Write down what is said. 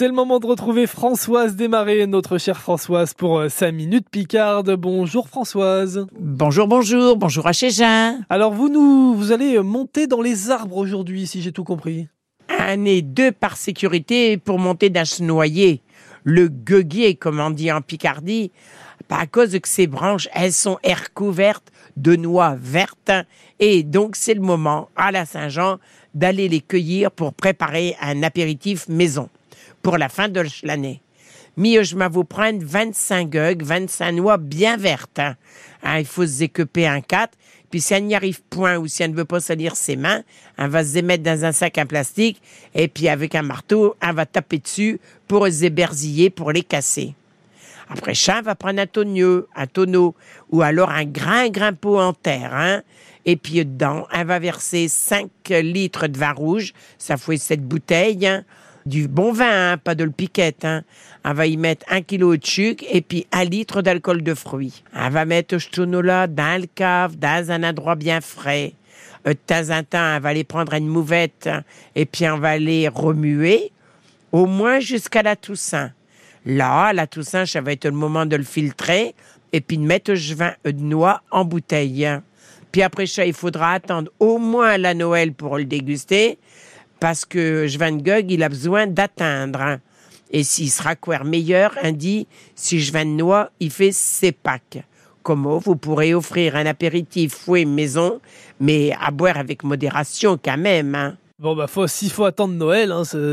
C'est le moment de retrouver Françoise Desmarais, notre chère Françoise, pour 5 euh, minutes Picarde. Bonjour Françoise. Bonjour, bonjour, bonjour à Jean. Alors vous nous, vous allez monter dans les arbres aujourd'hui, si j'ai tout compris. Un et deux par sécurité pour monter dans ce noyer. Le gueuguier, comme on dit en Picardie, à cause que ces branches, elles sont recouvertes de noix vertes. Et donc, c'est le moment, à la Saint-Jean, d'aller les cueillir pour préparer un apéritif maison pour la fin de l'année. Mieux, je vous prendre 25 gueules, 25 noix bien vertes. Hein. Hein, il faut se découper un 4. Puis si elle n'y arrive point ou si elle ne veut pas salir ses mains, elle va se mettre dans un sac en plastique et puis avec un marteau, elle va taper dessus pour se éberziller, pour les casser. Après ça, va prendre un tonneau, un tonneau ou alors un grain, pot en terre. Hein? Et puis dedans, elle va verser 5 litres de vin rouge. Ça fait cette bouteille. Hein du bon vin, hein, pas de le piquette. Hein. Va y mettre un kilo de sucre et puis un litre d'alcool de fruits. On va mettre tonneau-là dans le cave, dans un endroit bien frais. Euh, de temps en temps, on va aller prendre une mouvette hein, et puis on va les remuer au moins jusqu'à la Toussaint. Là, la Toussaint, ça va être le moment de le filtrer et puis de mettre le vin de noix en bouteille. Puis après ça, il faudra attendre au moins la Noël pour le déguster parce que Van Gogh, il a besoin d'atteindre. Hein. Et s'il sera quoi meilleur, on dit, si Van Noix, il fait ses pâques. Comment vous pourrez offrir un apéritif fouet maison, mais à boire avec modération quand même. Hein. Bon, bah, faut, s'il faut attendre Noël, hein,